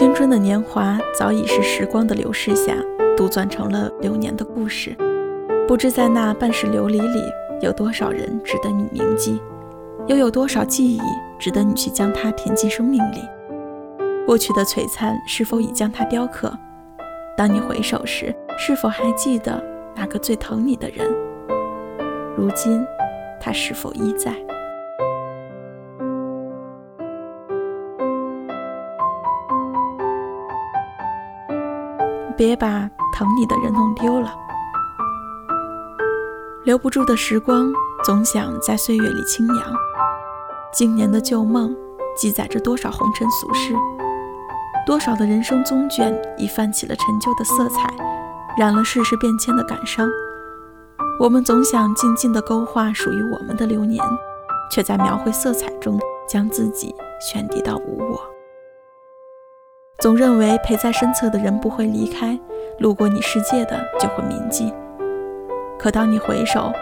青春的年华早已是时光的流逝下杜撰成了流年的故事。不知在那半世流离里，有多少人值得你铭记，又有多少记忆值得你去将它填进生命里？过去的璀璨是否已将它雕刻？当你回首时，是否还记得那个最疼你的人？如今，他是否依在？别把疼你的人弄丢了。留不住的时光，总想在岁月里轻扬。今年的旧梦，记载着多少红尘俗事，多少的人生宗卷已泛起了陈旧的色彩，染了世事变迁的感伤。我们总想静静地勾画属于我们的流年，却在描绘色彩中将自己悬低到无我。总认为陪在身侧的人不会离开，路过你世界的就会铭记。可当你回首，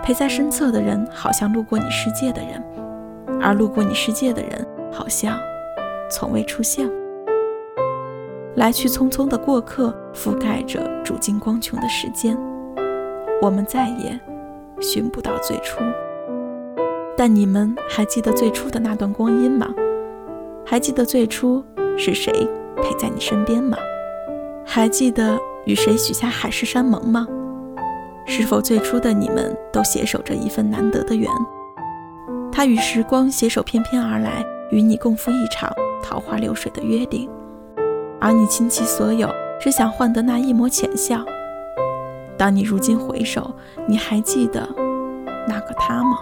陪在身侧的人好像路过你世界的人，而路过你世界的人好像从未出现。来去匆匆的过客，覆盖着煮尽光穹的时间，我们再也寻不到最初。但你们还记得最初的那段光阴吗？还记得最初是谁？陪在你身边吗？还记得与谁许下海誓山盟吗？是否最初的你们都携手着一份难得的缘？他与时光携手翩翩而来，与你共赴一场桃花流水的约定，而你倾其所有，只想换得那一抹浅笑。当你如今回首，你还记得那个他吗？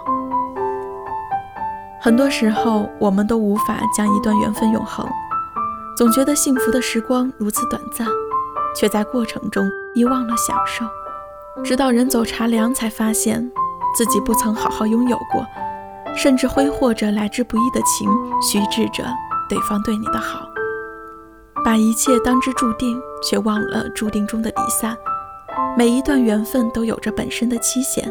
很多时候，我们都无法将一段缘分永恒。总觉得幸福的时光如此短暂，却在过程中遗忘了享受。直到人走茶凉，才发现自己不曾好好拥有过，甚至挥霍着来之不易的情，虚掷着对方对你的好，把一切当之注定，却忘了注定中的离散。每一段缘分都有着本身的期限，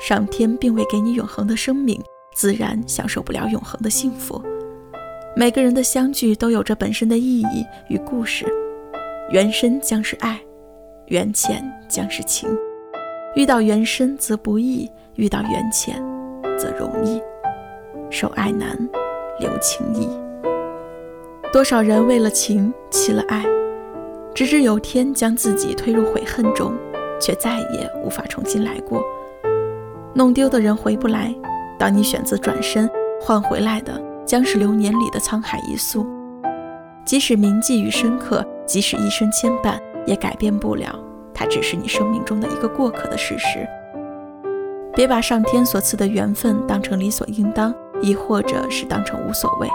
上天并未给你永恒的生命，自然享受不了永恒的幸福。每个人的相聚都有着本身的意义与故事，缘深将是爱，缘浅将是情。遇到缘深则不易，遇到缘浅则容易。守爱难，留情易。多少人为了情弃了爱，直至有天将自己推入悔恨中，却再也无法重新来过。弄丢的人回不来，当你选择转身换回来的。将是流年里的沧海一粟，即使铭记与深刻，即使一生牵绊，也改变不了它只是你生命中的一个过客的事实。别把上天所赐的缘分当成理所应当，亦或者是当成无所谓。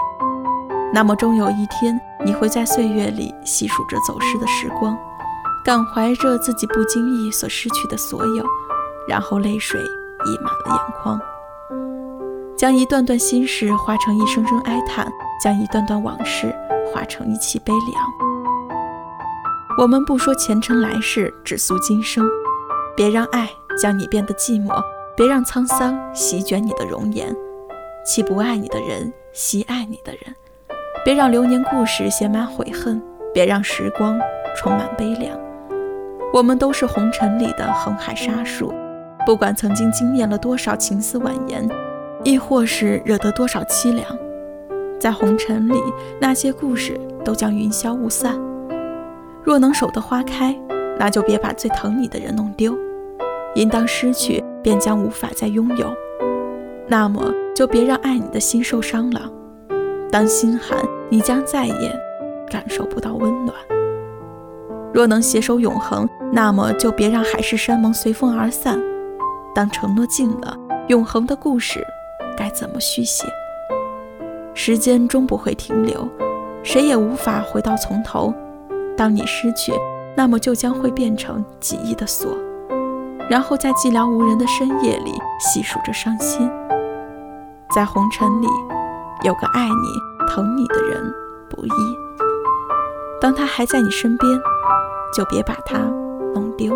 那么终有一天，你会在岁月里细数着走失的时光，感怀着自己不经意所失去的所有，然后泪水溢满了眼眶。将一段段心事化成一声声哀叹，将一段段往事化成一气悲凉。我们不说前尘来世，只诉今生。别让爱将你变得寂寞，别让沧桑席卷你的容颜。弃不爱你的人，惜爱你的人。别让流年故事写满悔恨，别让时光充满悲凉。我们都是红尘里的横海沙数，不管曾经惊艳了多少情丝婉言。亦或是惹得多少凄凉，在红尘里，那些故事都将云消雾散。若能守得花开，那就别把最疼你的人弄丢。应当失去，便将无法再拥有。那么，就别让爱你的心受伤了。当心寒，你将再也感受不到温暖。若能携手永恒，那么就别让海誓山盟随风而散。当承诺尽了，永恒的故事该怎么续写？时间终不会停留，谁也无法回到从头。当你失去，那么就将会变成记忆的锁，然后在寂寥无人的深夜里细数着伤心。在红尘里，有个爱你、疼你的人不易。当他还在你身边，就别把他弄丢。